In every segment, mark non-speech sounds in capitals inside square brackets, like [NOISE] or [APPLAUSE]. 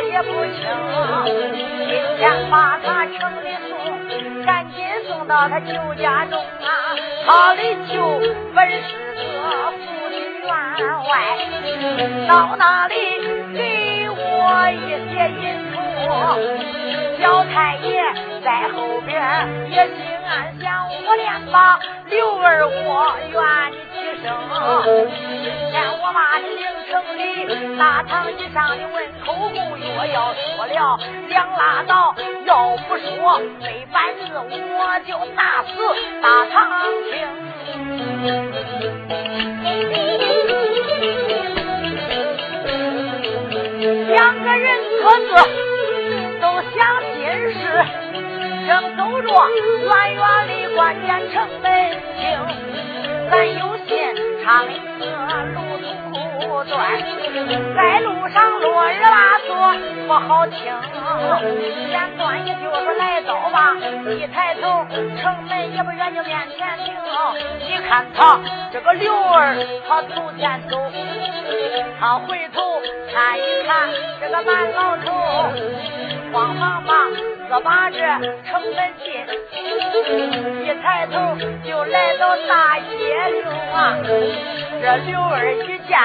也不轻，今天把他城里送，赶紧送到他舅家中啊！他的舅本是个妇女员外，到那里给我一些银土，小太爷在后边也心暗想，我连把刘二我愿你起生。今天我把你领城里大堂以上的问口供若要说了，两拉倒；要不说没半日，我就打死大堂听。两个人各自都想心事，正走着远远的关键城门厅，咱有心唱一个路途短，在路上落日拉嗦不好听。简短一句说来到吧，一抬头城门也不远，就面前停。你看他这个刘儿，他头前走，他回头看一看这个满老头，慌忙忙自把这城门进，一抬头就来到大街溜啊。这刘儿一见，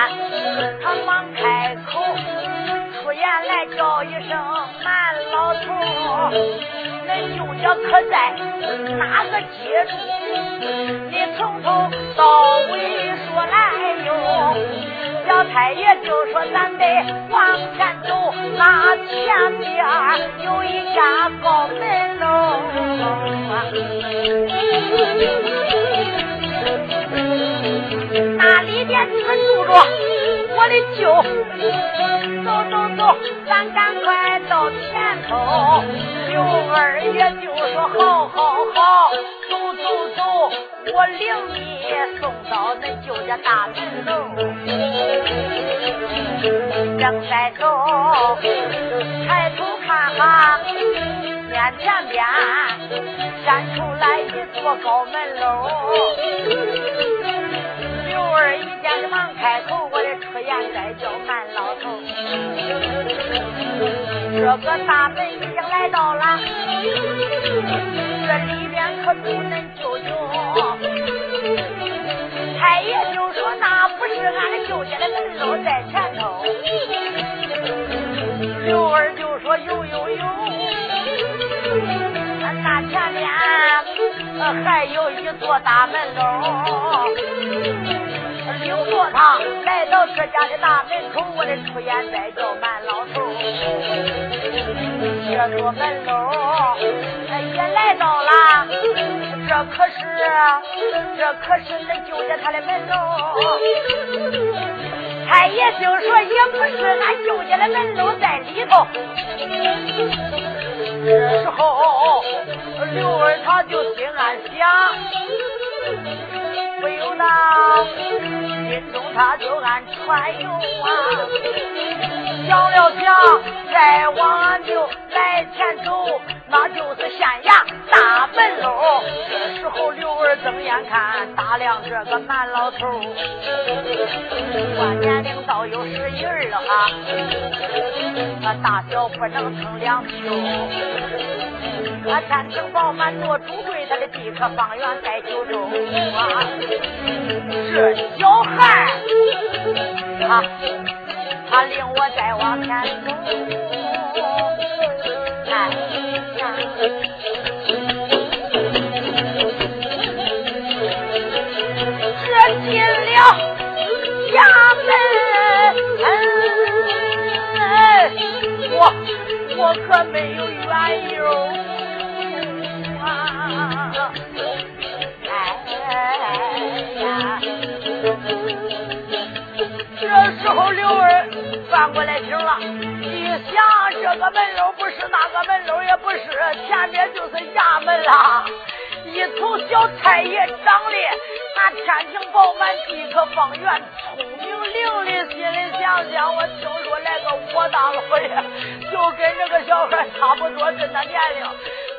他忙开口，出言来叫一声满老头，恁舅家可在哪个街住？你从头到尾说来哟。太爷就说咱得往前走，那前边有一家高门楼。那里边可住着我的舅，走走走，咱赶快到前头。刘二爷就说好好好，走走走，我领你送到恁舅家大门楼。正在走，抬头看哈，面前边闪出来一座高门楼。刘二一见，忙开口，我的出言再叫慢老头。这个大门已经来到了，这里可住恁舅舅。太爷就说那不是俺的舅家的门楼在前头。刘二就说有有有，那前面还有一座大门楼。领着他来到这家的大门口，我的出言再叫满老头。这座门楼也来到了，这可是这可是恁舅家他的门楼。太爷听说也不是俺舅家的门楼在里头。这时候刘二他就心暗想。他就按船游啊，想了想，再往就来前走，那就是县衙大门喽。这时候刘二睁眼看，打量这个满老头，观年龄倒有十一二哈，那大小不能称两秋。他天庭饱满多，他的地可方圆在九州啊！这小孩他他领我再往前走，哎呀！这进了衙门，我我可没有缘由。二翻过来听了，一想这个门楼不是那个门楼，也不是前面就是衙门啦。一瞅小太爷长得那天庭饱满，地阁方圆，聪明伶俐，心里想想，我听说来个我大老爷，就跟这个小孩差不多这那年龄。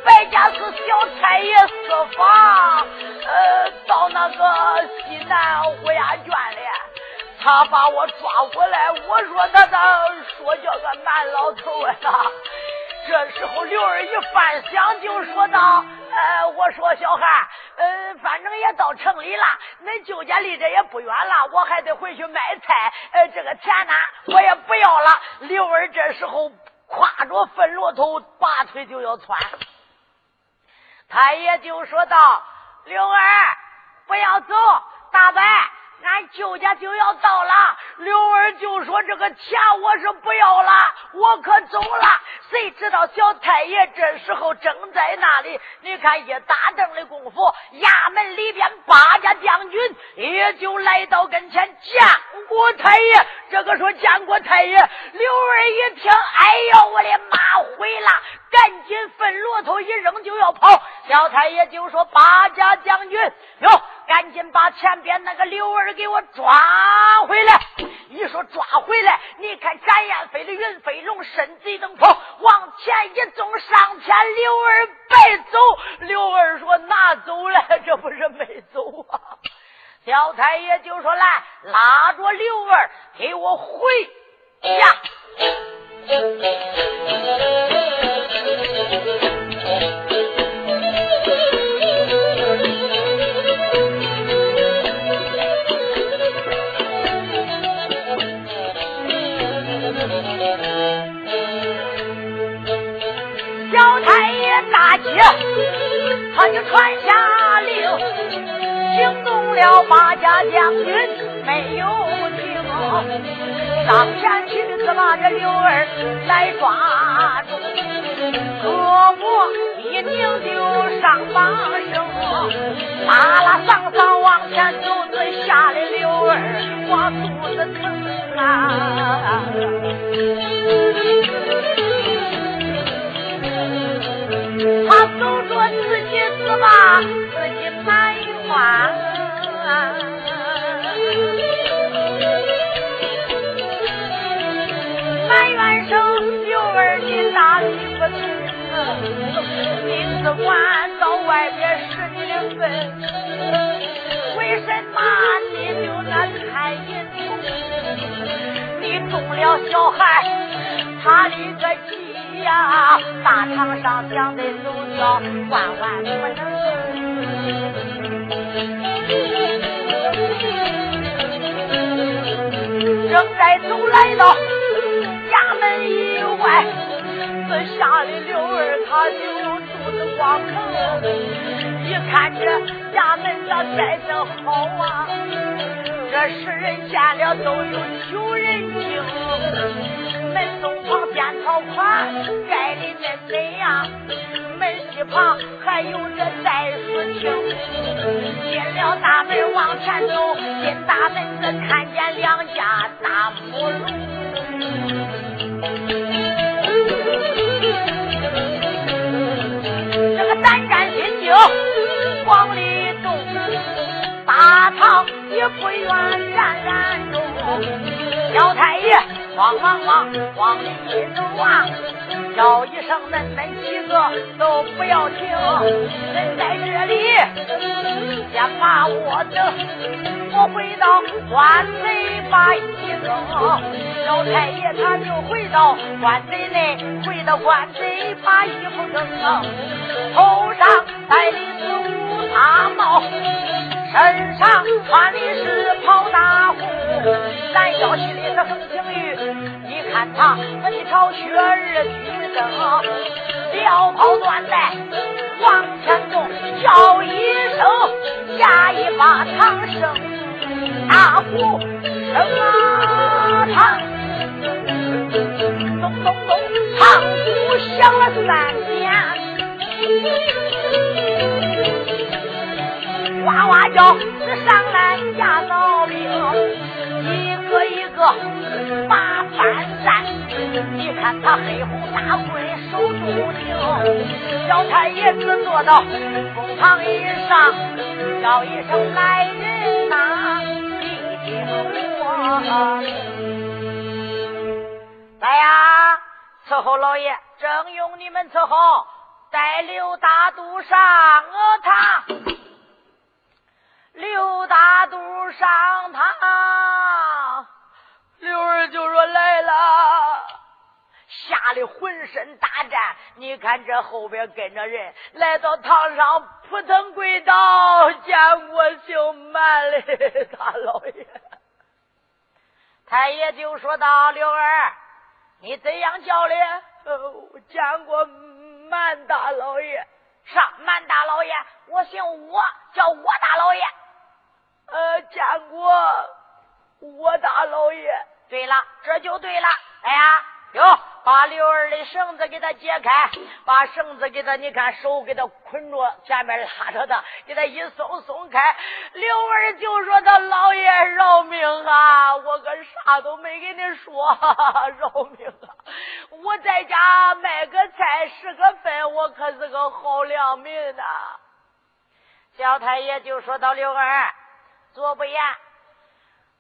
白家是小太爷私房，呃，到那个西南乌鸦圈里，他把我抓过来，我说他咋说叫个蛮老头啊？这时候刘二一翻想就说道：“呃，我说小孩，呃，反正也到城里了，恁舅家离这也不远了，我还得回去卖菜，呃，这个钱呢，我也不要了。”刘二这时候挎着粪骆头，拔腿就要窜。他也就说道：“刘儿，不要走，大伯，俺舅家就要到了。”刘儿就说：“这个钱我是不要了，我可走了。”谁知道小太爷这时候正在那里？你看一打灯的功夫，衙门里边八家将军也就来到跟前见过太爷。这个说见过太爷，刘儿一听，哎呦，我的妈，毁了！赶紧分骆驼一扔就要跑。小太爷就说：“八家将军，哟，赶紧把前边那个刘儿给我抓回来。”一说抓回来，你看展燕飞的云飞龙身子一蹬跑，往前一纵上前，刘儿白走。刘儿说：“拿走了？这不是没走啊？”小太爷就说：“来，拉着刘儿给我回家。”他就传下令，惊动了八家将军，没有听，上前去只把这刘儿来抓住，胳膊一拧就上绑绳，拉拉上上往前走，这吓得刘儿我肚子疼啊。他走着自己是吧？自己埋怨，埋怨声刘儿你大礼不从，名字官到外边使你的份，为什么你就那贪淫虫？你中了小孩，他的个。呀，大堂上想得走掉，万万不能。正在走来到衙门以外，这下的刘儿他就肚子光疼。一看这衙门咋栽得好啊？这世人见了都有求人情，门东旁。边草款盖的那怎样？门西旁还有这袋鼠亭。进了大门往前走，进大门子看见两家大木楼。这个胆战心惊往里动，大堂也不远冉冉中，小太爷。慌忙忙往里走啊！叫一声，恁恁几个都不要停，恁在这里先把我等，我回到官内把衣更。老太爷他就回到官贼内，回到官贼把衣服更，头上戴的是乌纱帽。身上穿的是袍大红，咱腰系的是。看他本朝雪儿举灯，撩袍断带往前走，叫一声下一把长声，大鼓声啊唱，咚咚咚，唱。鼓响了三年。哇哇叫，是上来下扫兵，一个一个把翻山。你看他黑红大棍手中拧，小太爷子坐到公堂以上叫一声来人呐，你听我。来呀，伺候老爷，正用你们伺候，带刘大肚上堂。刘大肚上堂，刘儿就说来了，吓得浑身打颤。你看这后边跟着人，来到堂上扑腾跪倒，见过姓满的大老爷。太爷就说道：“刘儿，你怎样叫的？见过满大老爷。上满大老爷，我姓我，叫我大老爷。”呃，见过我大老爷。对了，这就对了。哎呀，哟，把刘儿的绳子给他解开，把绳子给他，你看手给他捆着，前面拉着他，给他一松松开。刘儿就说：“他老爷饶命啊！我可啥都没给你说，饶命啊！我在家卖个菜十个分，我可是个好良民呐。”小太爷就说到：“刘儿。”左不言，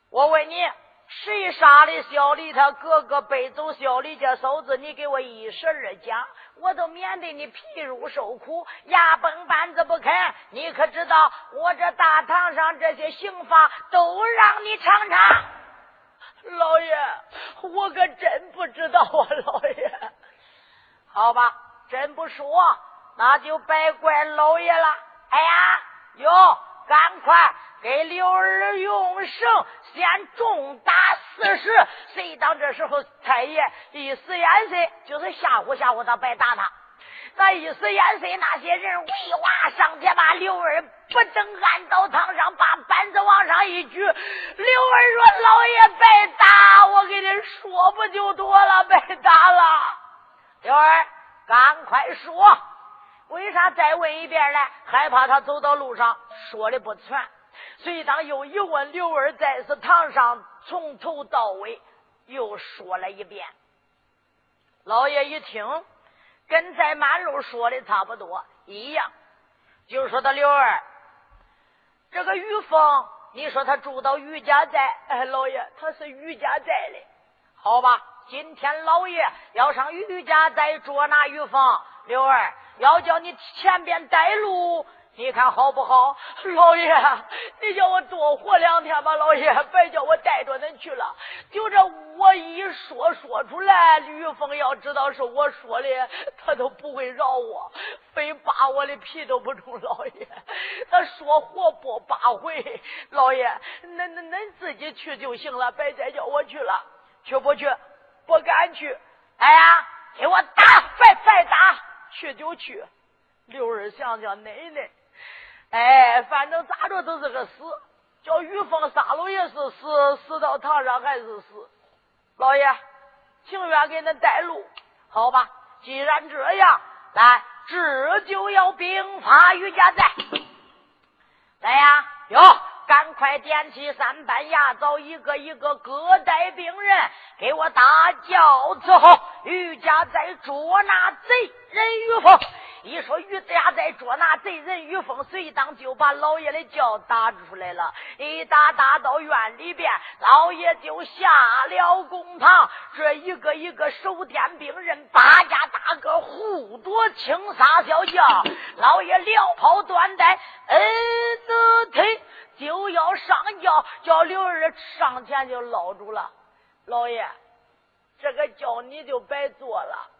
我问你，谁杀的小李他哥哥背走小李家嫂子？你给我一十二讲，我都免得你皮肉受苦，牙崩板子不肯。你可知道，我这大堂上这些刑罚都让你尝尝。老爷，我可真不知道啊，老爷。好吧，真不说，那就别怪老爷了。哎呀，哟，赶快！给刘儿用绳，先重打四十。谁当这时候太爷一使眼色，就是吓唬吓唬他，白打他。那一使眼色，那些人哇上前把刘儿不正按到堂上，把板子往上一举。刘儿说：“老爷白打，我给你说不就多了？白打了。”刘儿，赶快说，为啥再问一遍呢？害怕他走到路上说的不全。随当又一问，刘二在是堂上从头到尾又说了一遍。老爷一听，跟在马路说的差不多一样，就说他刘二，这个于凤，你说他住到于家寨，哎，老爷他是于家寨的，好吧？今天老爷要上于家寨捉拿于凤，刘二要叫你前边带路。你看好不好，老爷？你叫我多活两天吧，老爷，别叫我带着恁去了。就这我一说说出来，吕凤要知道是我说的，他都不会饶我，非扒我的皮都不中。老爷，他说活不八回，老爷，恁恁恁自己去就行了，别再叫我去了。去不去？不敢去。哎呀，给我打，别再打，去就去。六儿想想奶奶。哎，反正咋着都是个死，叫于凤杀了也是死，死到堂上还是死。老爷，情愿给恁带路，好吧？既然这样，来，这就要兵发于家寨。来呀，有，赶快点起三班牙枣，一个一个各带兵人，给我大叫伺候于家在捉拿贼人于凤。一说于家在捉拿贼人于峰，随当就把老爷的叫打出来了。一打打到院里边，老爷就下了公堂。这一个一个守殿兵人，八家大哥护夺青纱小轿，老爷撩袍断带，嗯上轿，叫刘二上前就捞住了。老爷，这个轿你就别坐了。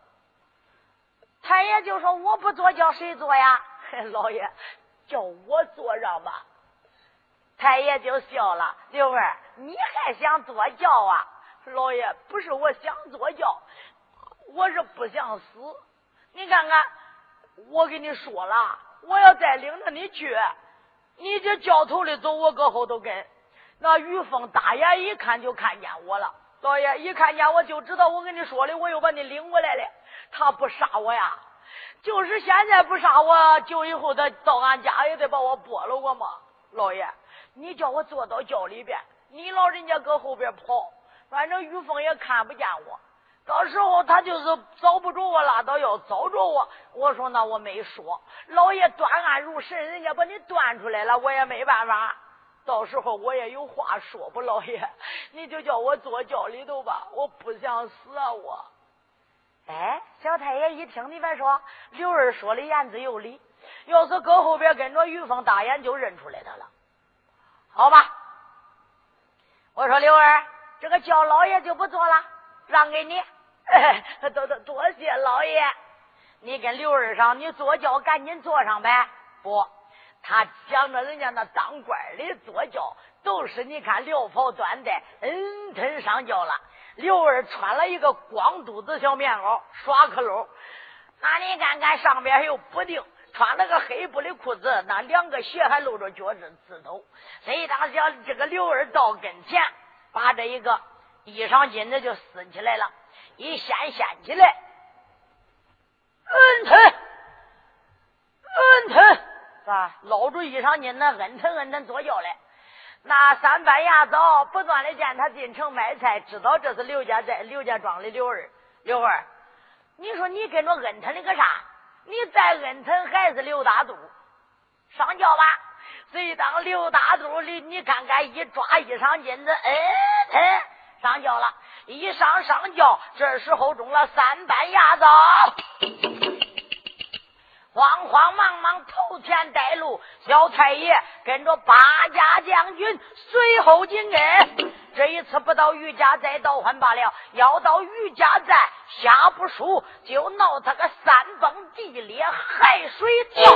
太爷就说：“我不坐，叫谁坐呀？” [LAUGHS] 老爷叫我坐上吧。太爷就笑了：“刘儿，你还想坐轿啊？”老爷不是我想坐轿，我是不想死。你看看，我跟你说了，我要再领着你去，你这轿头里走，我搁后头跟。那于峰大眼一看就看见我了。老爷一看见我就知道我跟你说的，我又把你领过来了。他不杀我呀，就是现在不杀我，就以后他到俺家也得把我剥了我嘛。老爷，你叫我坐到轿里边，你老人家搁后边跑，反正于凤也看不见我。到时候他就是找不着我拉，倒要找着我。我说那我没说，老爷断案如神，人家把你断出来了，我也没办法。到时候我也有话说不，老爷，你就叫我坐轿里头吧，我不想死啊我。哎，小太爷一听你别说，刘二说的言之有理。要是搁后边跟着玉凤大眼，就认出来他了。好吧，我说刘二，这个轿老爷就不坐了，让给你。[LAUGHS] 多多多谢老爷，你跟刘二上，你坐轿赶紧坐上呗。不，他讲着人家那当官的坐轿，都是你看撩袍端带，嗯，腾上轿了。刘二穿了一个光肚子小棉袄，耍克漏，那你看看上边还有补丁。穿了个黑布的裤子，那两个鞋还露着脚趾趾头。谁当想这个刘二到跟前，把这一个衣裳巾子就撕起来了，一掀掀起来，嗯腾，嗯腾，是吧？捞住衣裳巾子，嗯腾嗯腾坐轿来。那三班牙早不断的见他进城卖菜，知道这是刘家寨刘家庄的刘二。刘二，你说你跟着恩腾的个啥？你再恩腾还是刘大肚？上轿吧！谁当刘大肚里？你看看，一抓衣裳巾子，哎，哎，上轿了。一上上轿，这时候中了三班牙子，慌慌忙忙头前带路。小太爷跟着八家将军随后紧跟。这一次不到余家寨倒换罢了，要到余家寨下不输，就闹他个山崩地裂，海水跳。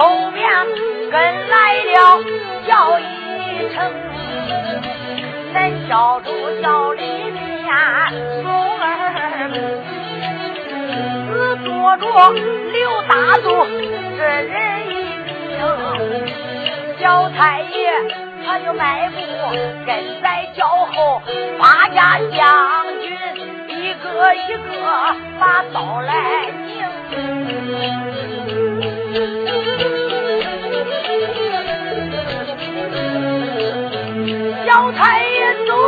后面跟来了叫一声，恁小主叫里面松儿，只坐着刘大柱这人一名，小太爷他就迈步跟在轿后，八家将军一个一个把刀来拧。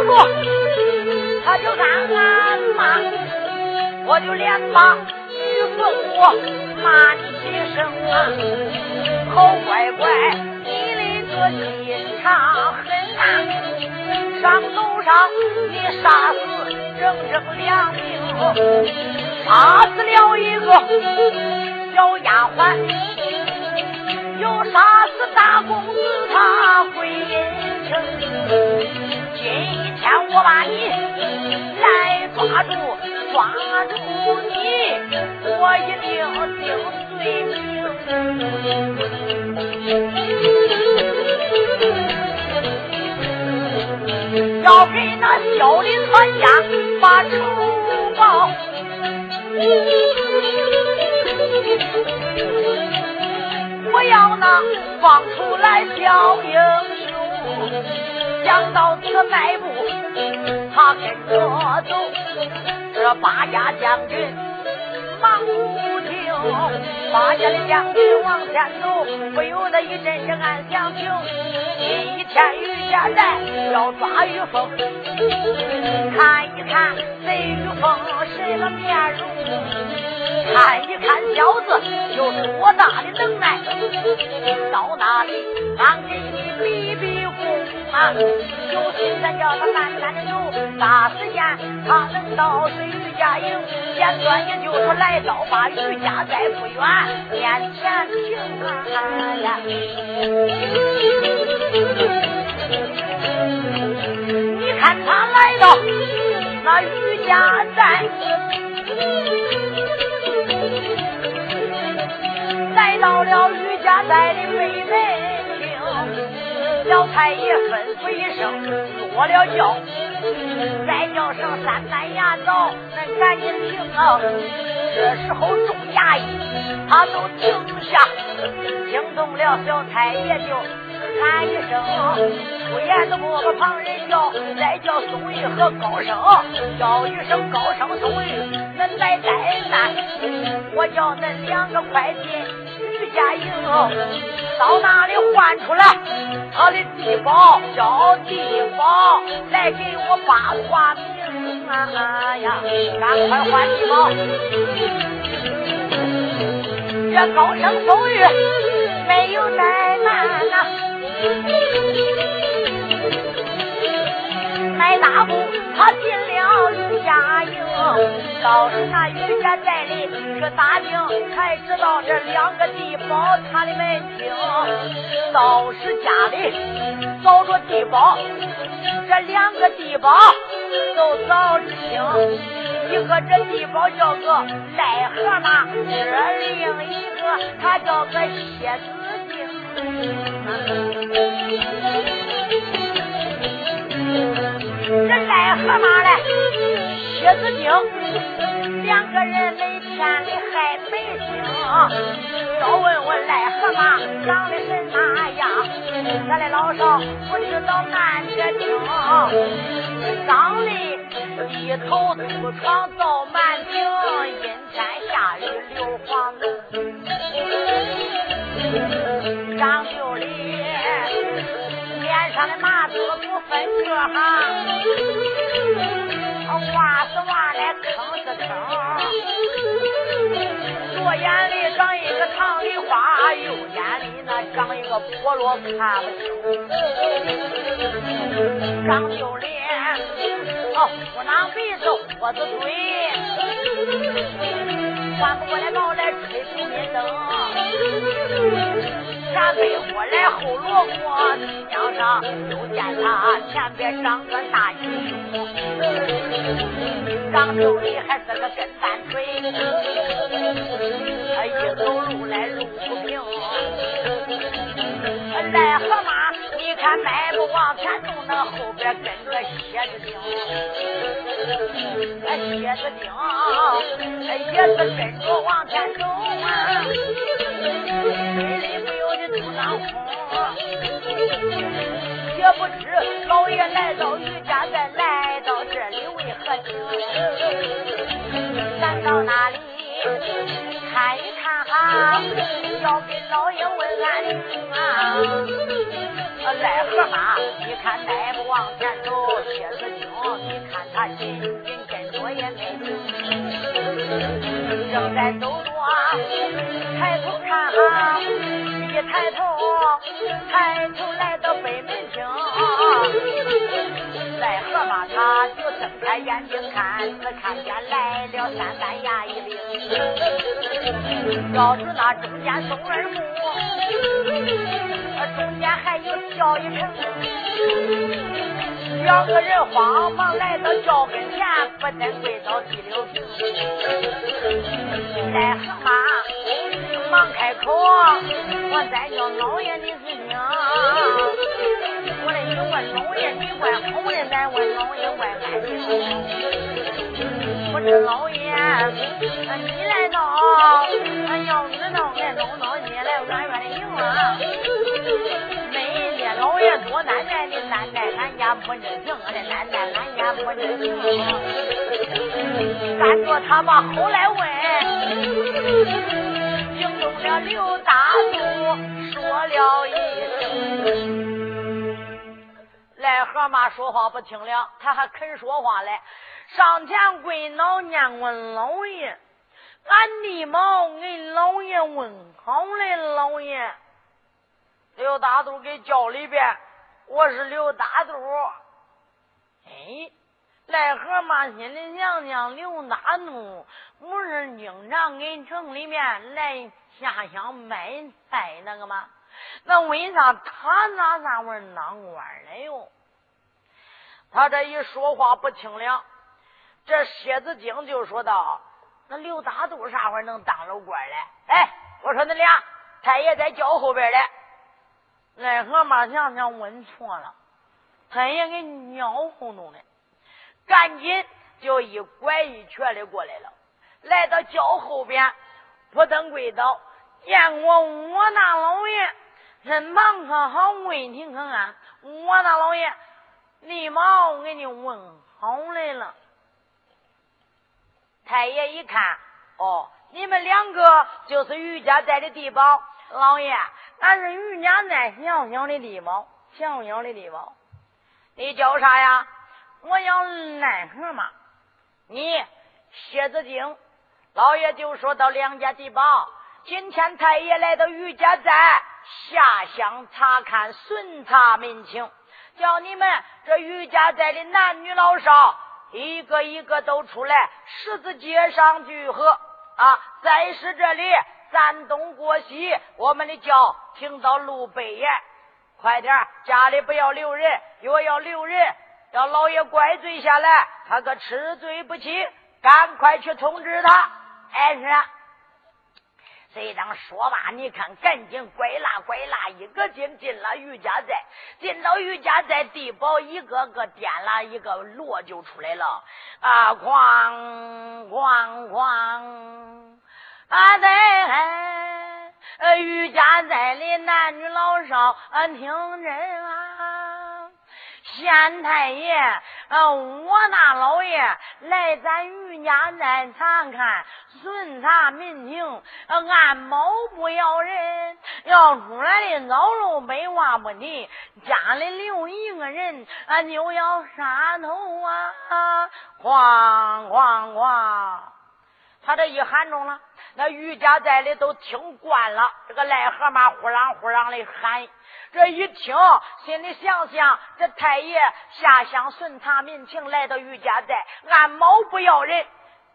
爷走着，他就暗暗骂，我就连把玉凤我骂你几声啊！好乖乖，你的个心肠狠啊！上楼上你杀死整整两名，杀死了一个小丫鬟，又杀死大公子他回阴。今天我把你来抓住，抓住你，我一定定罪名。要给那小林全家把仇报，我要那放出来小英雄。想到此迈步，他跟着走。这八家将军忙不停，八家的将军往前走，不由得一阵阵暗想：情。今一天于家寨要抓玉凤，看一看这玉凤什么面容，看一看小子有多大的能耐，到那里俺给你比比啊。有心咱叫他慢慢的走，大时间他能到是于家营，简短也就是来到把于家在不远面前停啊！你看他来到那于家寨，来到了于家寨的北门，小太爷吩咐一声，落了轿，再叫声三班衙早，恁赶紧停啊！这时候众衙役他都停下，惊动了小太爷就喊一声。不言都不把旁人叫，再叫宋玉和高升，叫一声高升宋玉，恁来带难，我叫恁两个快进家营，到那里换出来他的地保，叫地保来给我把话明啊呀，赶快换地保，这高升宋玉没有怠慢呐。迈大步，他进了家营。倒是那余家寨里这大厅，才知道这两个地保他的门厅。倒是家里找着地保，这两个地保都早清。一个这地保叫做赖河马，这另一个他叫做蝎子精。这癞河马嘞，蝎子精，两个人每天的还没精。要问问癞河马长得是哪样？咱的老少不知道慢着听。长得一头粗长造蛮挺，阴天下雨流黄龙，长袖里。脸上的麻子不分个哈，挖是挖来坑是坑，左眼里长一个唐梨花，右眼里那长一个菠萝看不清，长袖脸，哦，我拿鼻子窝子嘴，换不过来毛来吹出面灯。前背过来后罗锅，墙上又见他前边长个大英雄，长袖里还是个跟班腿，一走路来路不平。癞河马，你看迈步往前走，那后边跟着蝎子精，那蝎子精也是跟着往前走啊。当空，也不知老爷来到余家，再来到这里为何情？咱到那里要给老爷问安情啊！癞河马，你看迈步往前走，蝎子精，你看他紧紧跟着也没停，正在走着，抬头看啊。一抬头，抬头来到北门厅，在河马他就睁开眼睛看，只看见来了三班衙役兵，要是那中间松二木，中间还有叫一声，两个人慌忙来到轿跟前，不等跪倒地了平，来河马。忙开口，我再叫老爷你是听。我的你问老爷你怪好的，咱问老爷怪安静。我这老爷，你来到，要知道俺老道你来软软的迎啊。老爷多担待的担待，俺家不能停，俺担待俺家不能停。赶着他把后来问。了刘大度说了一声：“癞蛤蟆说话不听了，他还肯说话来，上前跪脑念问老爷，俺的毛给老爷问好嘞，老爷。刘大肚给叫里边，我是刘大肚。哎。”癞河马心里想想，刘大怒不是经常给城里面来下乡卖菜那个吗？那为啥他那啥会当官了哟？他这一说话不清了，这蝎子精就说道：“那刘大肚啥会能当了官嘞？哎，我说你俩太爷在轿后边嘞。癞蛤蟆想想问错了，太爷给尿哄弄的，赶紧就一拐一瘸的过来了，来到轿后边，扑腾跪倒，见过我大老爷，身旁可好？问题可安？我大老爷，立马给你问好来了。太爷一看，哦，你们两个就是余家寨的地保，老爷。俺是于家寨小小的地保，小小的地保。你叫啥呀？我叫癞蛤蟆。你蝎子精。老爷就说到梁家地堡，今天太爷来到于家寨下乡查看，巡查民情，叫你们这于家寨的男女老少一个一个都出来，十字街上聚合啊！在是这里。山东过西，我们的轿停到路北沿，快点家里不要留人，若要留人，叫老爷怪罪下来，他可吃罪不起。赶快去通知他。哎是，谁当说罢，你看，赶紧拐拉拐拉，一个劲进了余家寨，进到余家寨，地保一个个点了一个锣就出来了，啊，哐哐哐。啊，在余家寨里，男女老少，俺听真啊！县太爷，呃我那老爷来咱余家寨查看、巡查民情，按猫不咬人，要出来的老路没话不提，家里留一个人，俺就要杀头啊！哐哐哐，他这一喊中了。那余家寨里都听惯了，这个癞蛤蟆呼啷呼啷的喊，这一听心里想想，这太爷下乡巡查民情，来到余家寨，按毛不要人，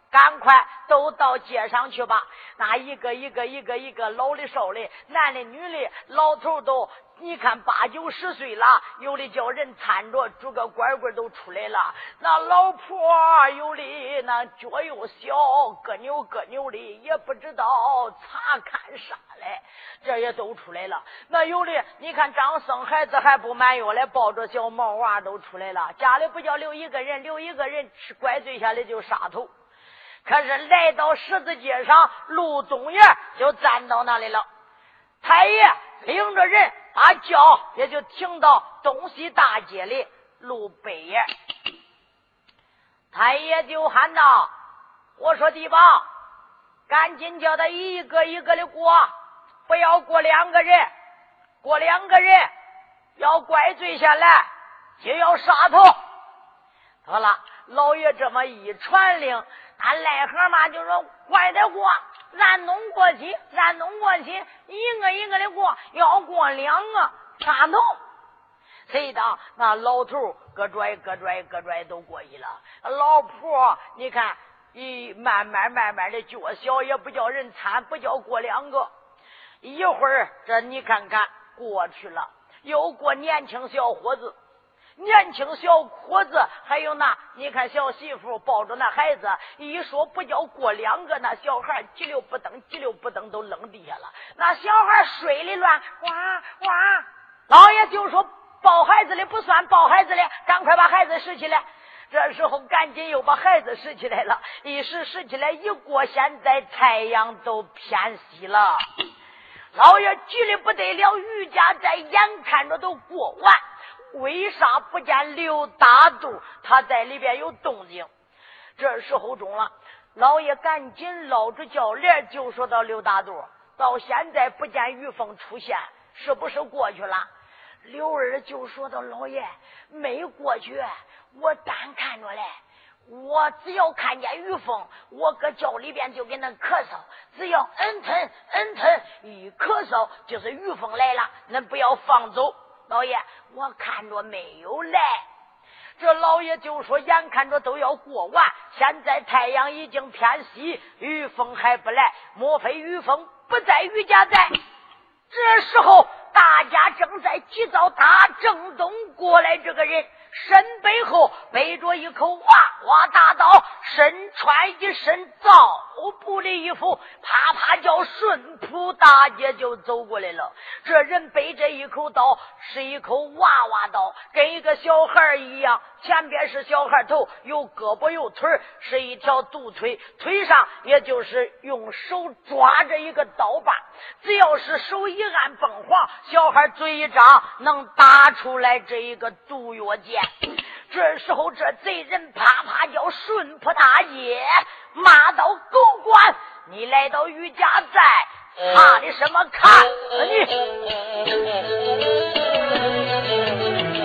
赶快都到街上去吧。那一个一个一个一个老的少的，男的女的，老头都。你看八九十岁了，有的叫人搀着拄个拐棍都出来了。那老婆有的那脚又小，咯扭咯扭的，也不知道查看啥嘞。这也都出来了。那有的你看刚生孩子还不满月嘞，抱着小毛娃都出来了。家里不叫留一个人，留一个人吃拐罪下来就杀头。可是来到十字街上，路东沿就站到那里了。太爷领着人。把轿也就停到东西大街里路北沿，太爷就喊道：“我说地保，赶紧叫他一个一个的过，不要过两个人，过两个人要怪罪下来就要杀头。”好了，老爷这么一传令，那癞蛤蟆就说：“快点过。”咱弄过去，咱弄过去，一个一个的过，要过两个杀头。谁当那老头咯拽咯拽咯拽都过去了，老婆你看，一慢慢慢慢的脚小，也不叫人搀，不叫过两个。一会儿这你看看过去了，又过年轻小伙子。年轻小伙子，还有那，你看小媳妇抱着那孩子，一说不叫过两个，那小孩急溜不蹬，急溜不蹬都扔地下了。那小孩睡里乱，哇哇！老爷就说抱孩子的不算，抱孩子的赶快把孩子拾起来。这时候赶紧又把孩子拾起来了，一拾拾起来一过，现在太阳都偏西了。老爷急的不得了，余家在眼看着都过完。为啥不见刘大度？他在里边有动静。这时候中了，老爷赶紧捞着轿帘，就说到刘大度，到现在不见玉凤出现，是不是过去了？刘二就说到老爷没过去，我单看着嘞。我只要看见玉凤，我搁轿里边就给那咳嗽，只要嗯吞嗯吞，一咳嗽就是玉凤来了，恁不要放走。老爷，我看着没有来，这老爷就说眼看着都要过完，现在太阳已经偏西，雨峰还不来，莫非雨峰不在于家寨？这时候大家正在急躁，打正东过来这个人身背后背着一口娃娃大刀，身穿一身皂布的衣服，啪啪叫顺普大街就走过来了。这人背着一口刀，是一口娃娃刀，跟一个小孩一样。前边是小孩头，有胳膊有腿，是一条独腿，腿上也就是用手抓着一个刀把。只要是手一按凤凰，小孩嘴一张，能打出来这一个毒药剑。这时候，这贼人啪啪叫顺坡大爷，骂到狗官，你来到余家寨，怕的什么？看你！[LAUGHS]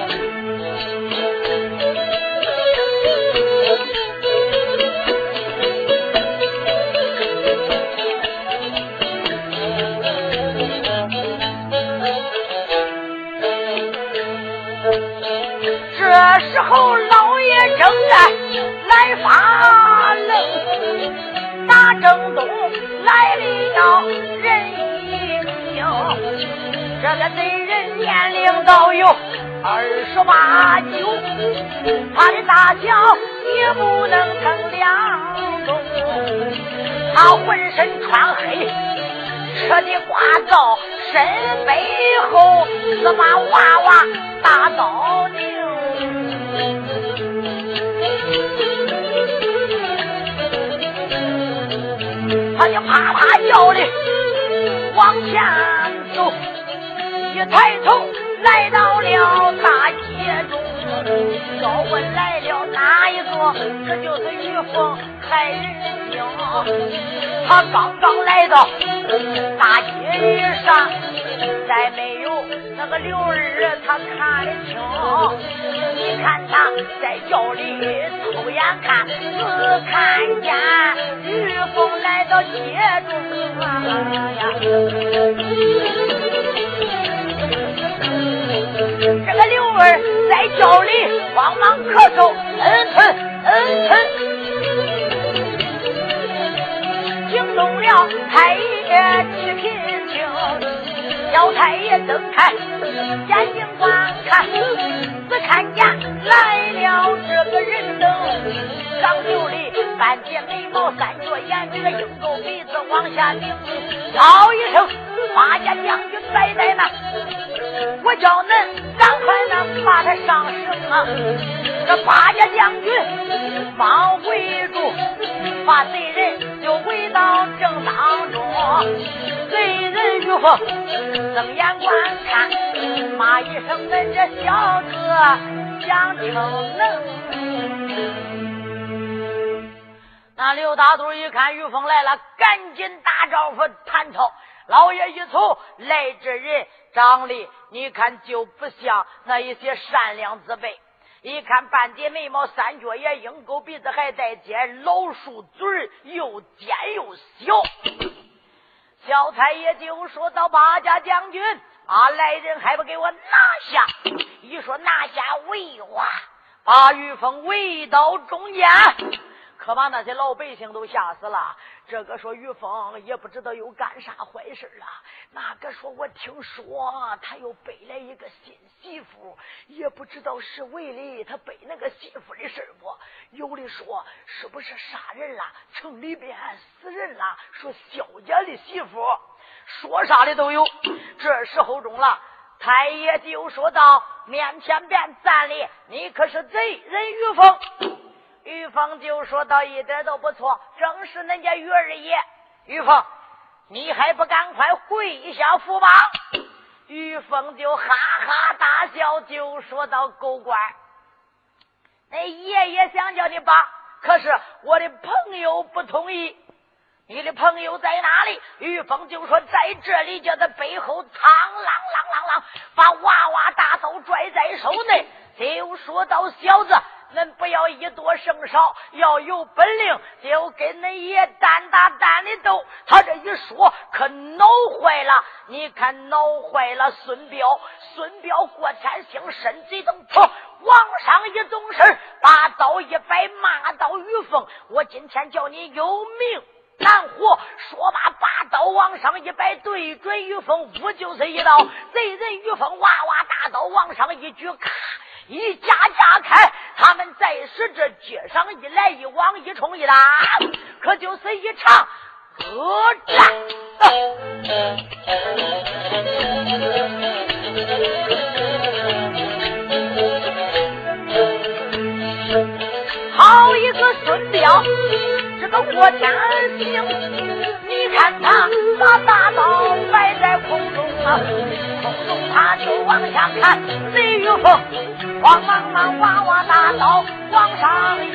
候，老爷正在来发愣，打正东来了人一名，这个贼人年龄都有二十八九，他的大小也不能称两中，他浑身穿黑，车的挂罩，身背后是把娃娃大刀。他就啪啪叫的往前走，一抬头来到了大街中。要问来了哪一个？这就是玉凤害人精。他刚刚来到大街上，再没有那个刘儿，他看得清。你看他在轿里偷眼看，只看见玉凤来到街中呀。这个刘儿在轿里慌忙咳嗽，嗯哼嗯哼，惊动了太爷七品清。小太爷睁开眼睛观看，只看见来了这个人等，张秀丽半截眉毛，三角眼，这个鹰钩鼻子往下拧，嗷一声，八家将军摆在那，我叫恁赶快呢把他上绳啊！这八家将军忙围住，把贼人就围到正当中，贼人如何？睁眼观看，骂一声：“恁这小子想逞能！”那刘大肚一看于峰来了，赶紧打招呼探头。老爷一瞅，来这人长得，你看就不像那一些善良之辈。一看半截眉毛，三角眼，鹰钩鼻子还带尖，老鼠嘴又尖又小。小太爷就说到：“八家将军，啊，来人还不给我拿下！一说拿下，为话把玉凤围到中间。”可把那些老百姓都吓死了。这个说于峰也不知道又干啥坏事了。那个说我听说他又背来一个新媳妇，也不知道是为了他背那个媳妇的事不？有的说是不是杀人了？城里边死人了？说萧家的媳妇，说啥的都有。这时候中了，太爷就说道：“面前边站的，你可是贼人于峰。”玉凤就说到：“一点都不错，正是恁家玉儿爷。”玉凤，你还不赶快跪下扶吧？玉凤就哈哈大笑，就说到：“狗官，那爷爷想叫你爸，可是我的朋友不同意。你的朋友在哪里？”玉凤就说：“在这里，叫他背后苍啷啷啷啷，把娃娃大刀拽在手内，就说到小子。”恁不要以多胜少，要有本领就跟恁爷单打单的斗。他这一说，可恼坏了。你看恼坏了孙彪，孙彪过天星，身子动，噗，往上一动身，把刀一摆，骂道：“玉凤，我今天叫你有命难活！”说罢，把刀往上一摆，对准玉凤，呜，就是一刀。贼人玉凤，哇哇大刀往上一举，咔。一家家开，他们在使这街上一来一往，一冲一打，可就是一场恶战。好一个孙彪，这个过天星，你看他把大刀摆在空中啊，他就往下看，雷玉凤慌忙忙哇哇大刀往上迎，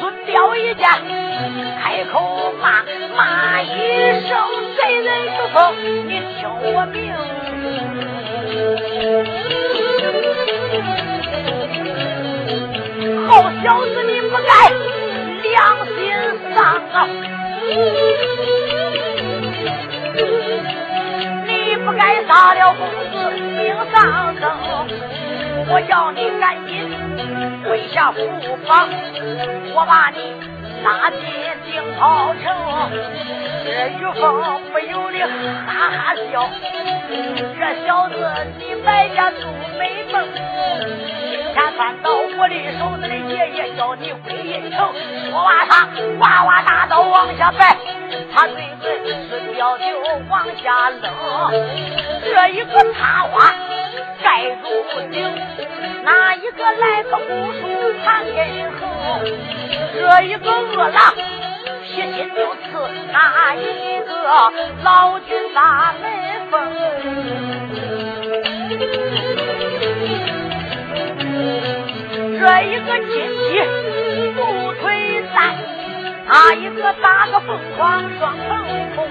孙彪一见，开口骂骂一声：“贼人玉凤，你听我命！”好小子，你不该良心丧啊！不该杀了公子命丧生，我叫你赶紧跪下伏法，我把你拉进定陶城。这玉凤不由得哈哈笑，这小子你败家做美梦。今天翻到我的手子里，爷爷叫你归阴城。说完他哇哇大刀往下摆，他对准要就往下扔。这一个插花盖住顶，那一个来个古树盘根横？这一个恶狼劈心就刺那一个老君大门风。这一个金鸡，那一个打个凤凰双腾空，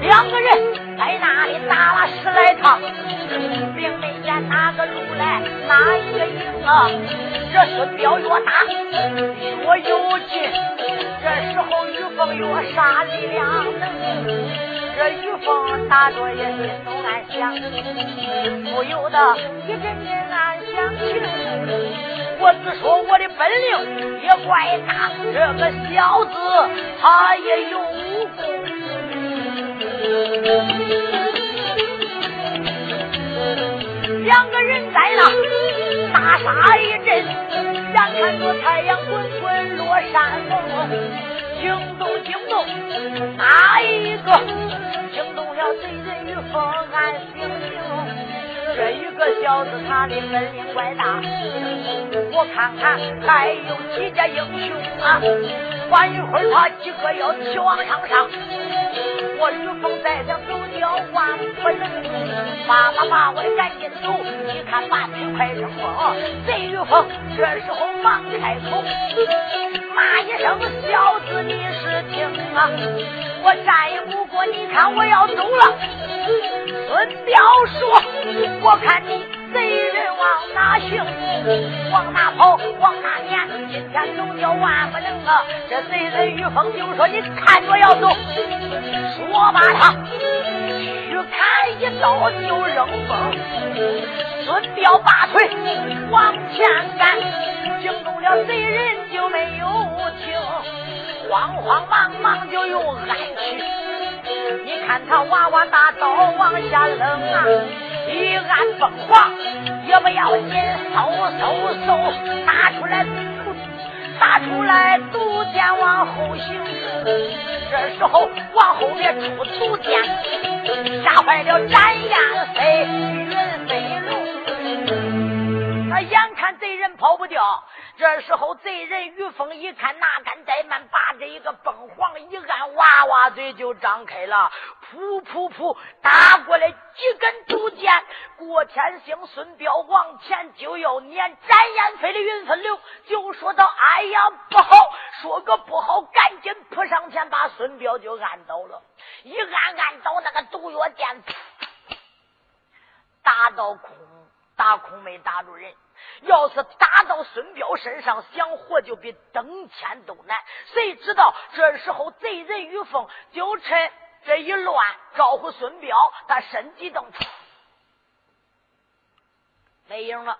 两个人在那里打了十来趟，并没见哪个路来哪一个赢啊！这孙彪越打越有劲，这时候玉凤越杀力量。这玉凤打着也心中暗想，不由得一阵阵暗想情。我只说我的本领也怪大，这个小子他也有武功。两个人在那大杀一阵，眼看着太阳滚滚落山峰，惊动惊动哪一个？惊动了贼人与风安行行，这一个小子他的本领怪大，我看看还有几家英雄啊！管一会儿他几个要齐往上上，我玉凤在想走掉万不能，爸爸爸，我得赶紧走！你看马腿快扔风，贼玉凤这时候忙开口。骂一声小子，你是听啊！我再也不过，你看我要走了。孙彪说：“我看你贼人往哪行，往哪跑，往哪撵。今天走掉万不能啊！”这贼人于峰就说：“你看着要走。”说罢，他去砍一刀就扔风。孙彪拔腿往前赶，惊动了贼人。就没有停，慌慌忙忙就又暗去。你看他娃娃大刀往下扔啊，一按凤凰也不要紧，嗖嗖嗖打出来，打出来毒箭往后行。这时候往后面出毒箭，吓坏了展燕飞、云飞龙。他眼看贼人跑不掉。这时候，贼人于峰一看，哪敢怠慢，把这一个凤凰一按，娃娃嘴就张开了，噗噗噗，打过来几根竹箭。郭天兴、孙彪往前就要撵，展燕飞的云飞流就说道：“哎呀，不好！说个不好，赶紧扑上前，把孙彪就按倒了。一按按倒，那个毒药箭，打到空，打空没打住人。”要是打到孙彪身上，想活就比登天都难。谁知道这时候贼人于凤就趁这一乱，招呼孙彪，他身体都没影了。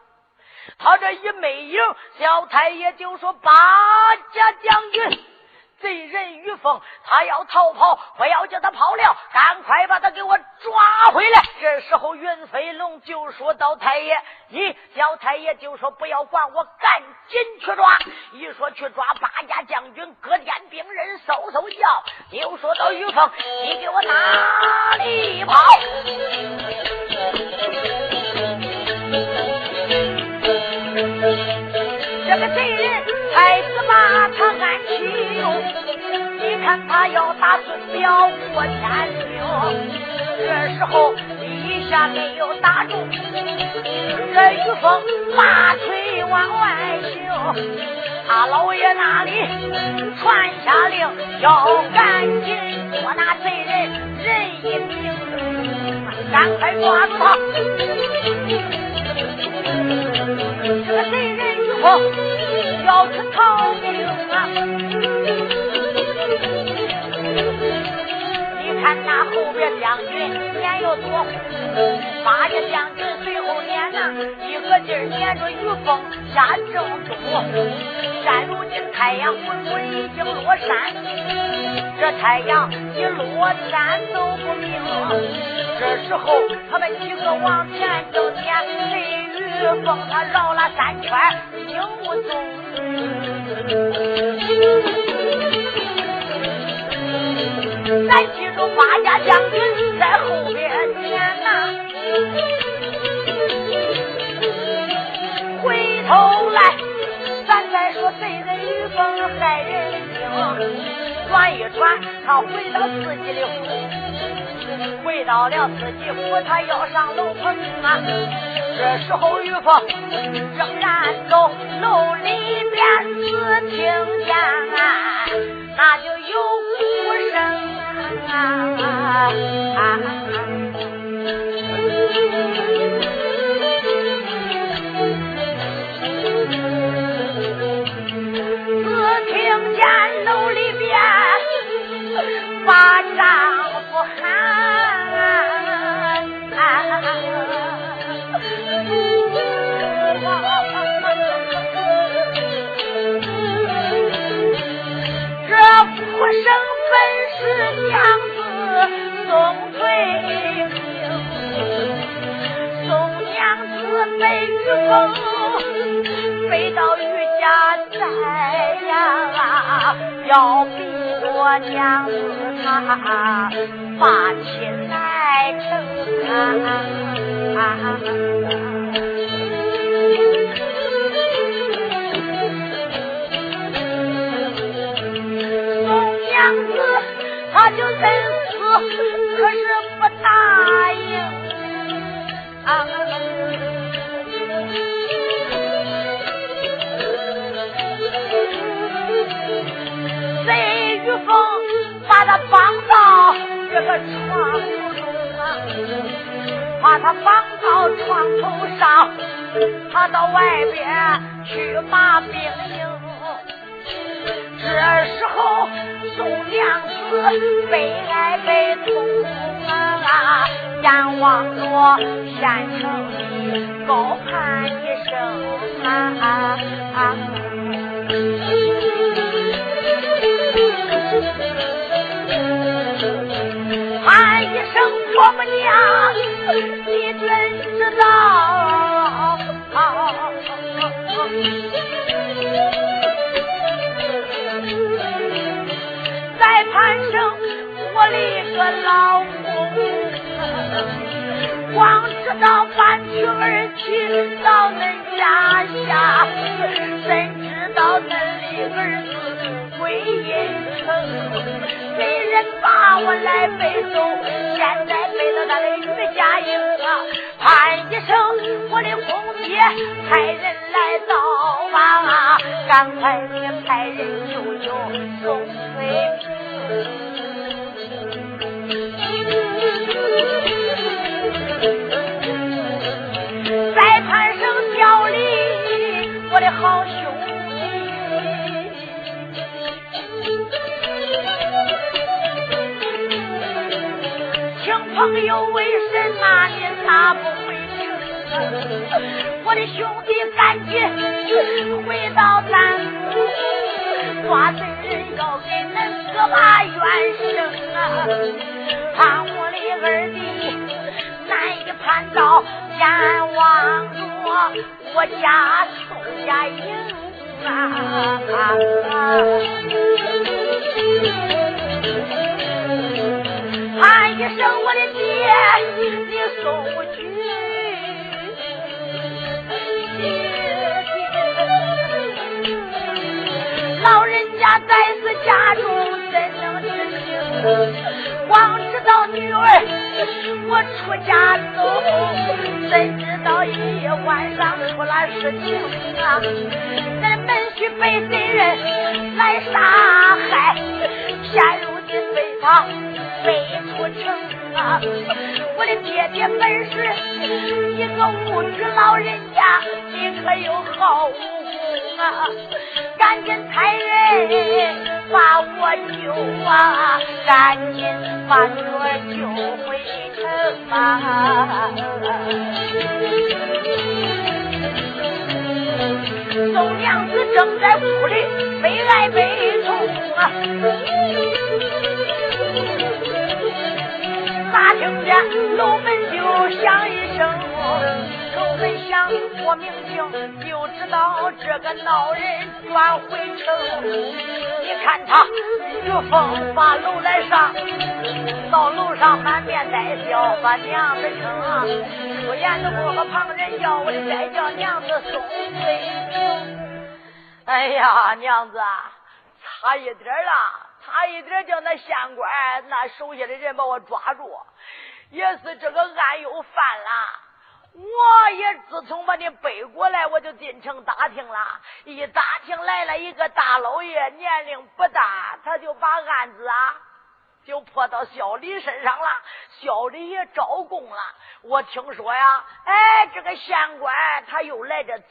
他这一没影，小太爷就说：“八家将军。”贼人于凤，他要逃跑，不要叫他跑了，赶快把他给我抓回来。这时候，云飞。龙就说到太爷，你叫太爷就说不要管我，赶紧去抓。一说去抓八家将军，各店兵人嗖嗖叫。又说到于凤，你给我哪里跑？这个贼人太子把他安起，他要打孙彪过天庭。这时候一。下没有打中，这于峰拔腿往外行，他老爷那里传下令，要赶紧捉那贼人人一命，赶快抓住他。这个贼人于峰要去逃命啊！后边将军。有多，八家将军随后撵呐，一个劲儿撵着于峰下正中。现如今太阳滚滚已经落山，这太阳一落山都不明。这时候他们几个往前正撵，这于峰他绕了三圈，影无踪。咱记住八家将军在后边撵呐，回头来，咱再说贼人于凤害人命，转一转，他回到自己的府，回到了自己府，他要上楼棚啊。这时候于凤仍然走楼里边，只听见啊，那就有哭声。啊！子被雨风飞到余家寨呀，要逼我娘子她把亲来成啊。娘子，他就认死，可是不答应。啊！他绑到这个床头中啊，把他绑到床头上，他到外边去马兵营。这时候。宋娘子悲哀悲痛啊，阎王罗县城里高喊一声啊，喊声婆母娘，你怎知道？在潘城，我的个老公，光知道搬去儿娶到恁家下，怎知道恁的儿子归阴城？没人把我来背走，现在背到那个余家营啊！喊一声，我的公爹，派人来到吧，赶快的派人救救宋翠。在盘上小李我的好兄朋友为什么你拿不回去？我的兄弟赶紧回到咱府，抓贼人要给恁。哥把冤生啊！看我的二弟，难以盼到阎王着我家宋家营啊，一声我的爹，你送我去。老人家在此家中怎能知情？光知道女儿我出家走，怎知道一夜晚上出了事情啊？那门婿被贼人来杀害，现如今被他背出城啊！我的爹爹本是一个无知老人家，你可有好武功啊？赶紧差人把我救啊！赶紧把女儿救回城啊！宋娘子正在屋里悲哀悲痛啊！听见楼门就响一声？楼门响，我明听就知道这个闹人转回城。你看他玉凤把楼来上，到楼上满面带笑，把娘子称。出言都不和旁人叫，我的再叫娘子送回。哎呀，娘子，啊差一点了，差一点叫那县官那手下的人把我抓住，也是这个案又犯了。我也自从把你背过来，我就进城打听了。一打听来了一个大老爷，年龄不大，他就把案子啊就破到小李身上了。小李也招供了。我听说呀，哎，这个县官他又来这查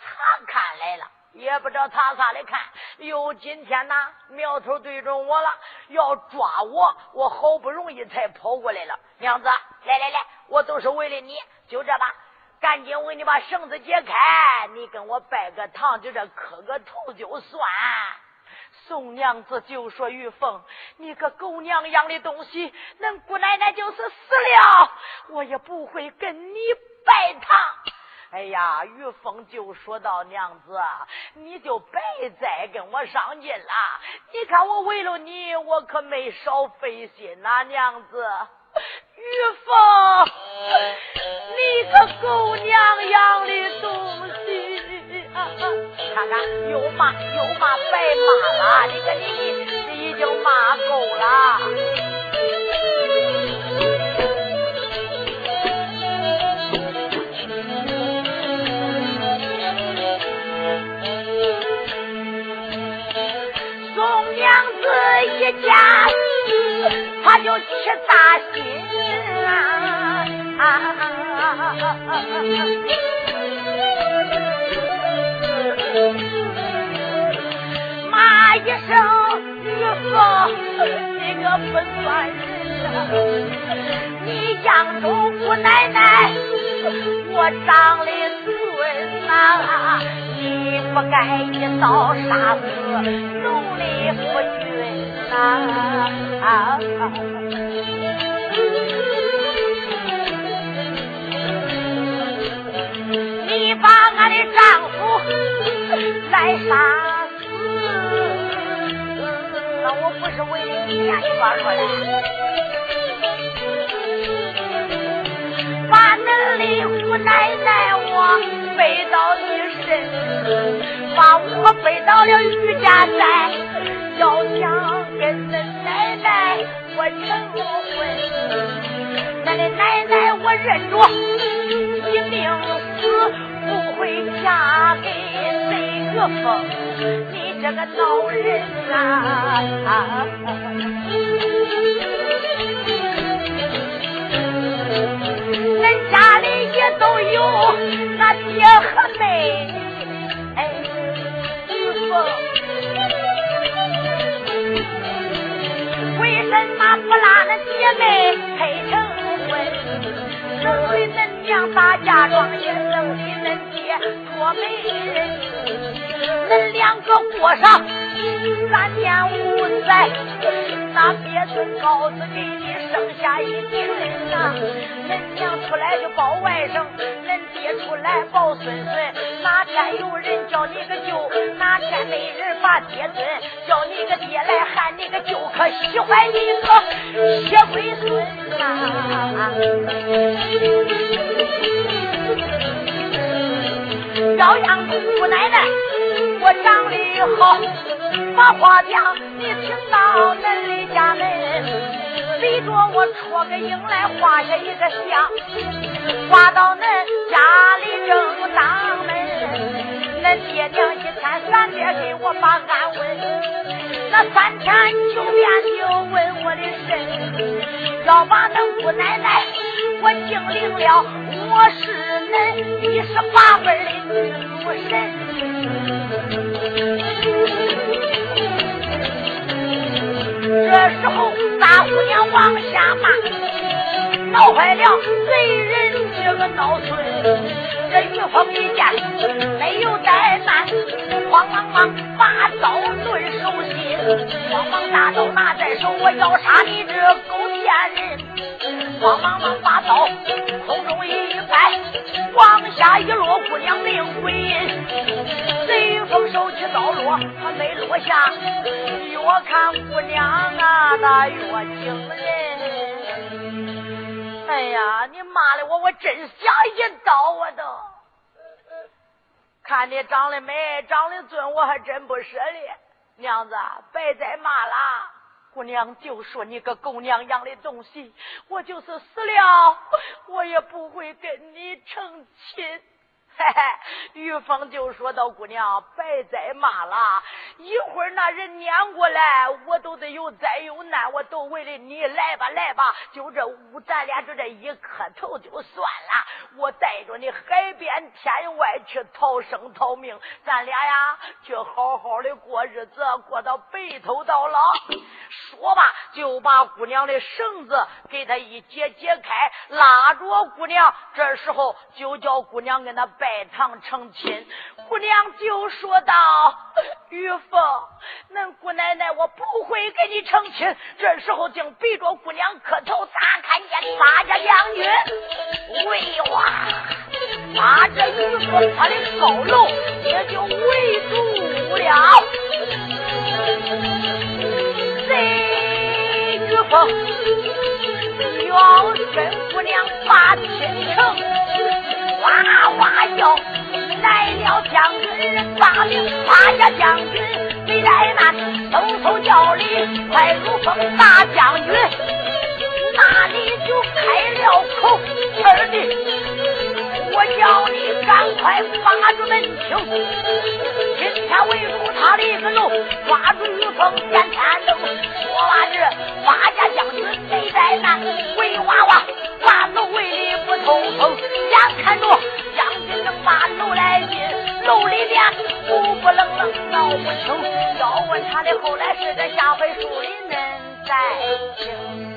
看来了，也不知道他啥的看。又今天呢，苗头对准我了，要抓我，我好不容易才跑过来了。娘子，来来来，我都是为了你，就这吧。赶紧，我给你把绳子解开，你跟我拜个堂，就这磕个头就算。宋娘子就说：“玉凤，你个狗娘养的东西，恁姑奶奶就是死了，我也不会跟你拜堂。”哎呀，于凤就说道：“娘子，你就别再跟我上劲了。你看我为了你，我可没少费心呐，娘子。”玉凤，你个狗娘养的东西！看看，又骂又骂，白骂了！你看你你已经骂够了。一家，他就起大心啊。骂一声玉凤，你个不算人！你养着姑奶奶，我长的孙啊，你不该一刀杀死农里夫君你！把俺的丈夫来杀死，那我不是为了你呀？说说来？把恁的姑奶奶我背到你身，把我背到了余家寨，要想成婚，恁的奶奶我认着一命死。不会嫁给这个疯，你这个老人啊！恁家里也都有那爹和妹，人马不拉那姐妹配成婚？生的恁娘把嫁妆，也生的恁爹托媒人。恁两个过上三年五载，那鳖孙羔子给你生下一群呐。恁娘出来就抱外甥，恁爹出来抱孙孙，哪天有人叫你个舅，哪天没人把爹尊，叫你个爹来喊你个舅，可喜欢你个血龟孙呐！照样姑奶奶，我长得好，把话讲，你听到恁的家门。随着我戳个影来画下一个像，画到恁家里正当门，恁爹娘一天三遍给我把安问，那三天九遍就问我的身，要把恁姑奶奶我敬灵了，我是恁一十八辈的女神，这时候。大姑娘往下骂，闹坏了贼人这个闹村。这玉凤一见没有怠慢，慌忙忙把刀抡手心，慌忙大刀拿在手，我要杀你这狗贱人！慌忙忙把刀空中一摆，往下一落，姑娘命归阴。贼风手起刀落，还没落下。我看姑娘啊，那越惊人。哎呀，你骂的我，我真想一刀我都。看你长得美，长得俊，我还真不舍得。娘子，别再骂了。姑娘就说你个狗娘养的东西，我就是死了，我也不会跟你成亲。嘿嘿，玉凤就说到：“姑娘，别再骂了，一会儿那人撵过来，我都得有灾有难，我都为了你来吧，来吧，就这屋，咱俩就这一磕头就算了。我带着你海边天外去逃生逃命，咱俩呀，去好好的过日子，过到白头到老。”说罢，就把姑娘的绳子给她一解解开，拉着姑娘。这时候就叫姑娘跟他拜。拜堂成亲，姑娘就说道：“玉凤，恁姑奶奶我不会跟你成亲。”这时候竟逼着姑娘磕头，咋看见八家将军？喂哇，把这玉凤他的高楼也就围住了。这玉凤要跟姑娘把亲成。哇哇叫，来了将军人把名八家将军李来难，嗖嗖叫里快如风大将军，那里就开了口儿的，我叫你赶快把住门厅，今天围住他的个楼，抓住玉凤见天灯，说完这八家将军贼在难，为娃娃把楼围的不通风。眼看着将军能把楼来进，楼里边不不冷冷闹不清。要问他的后来是这下回书里恁再听。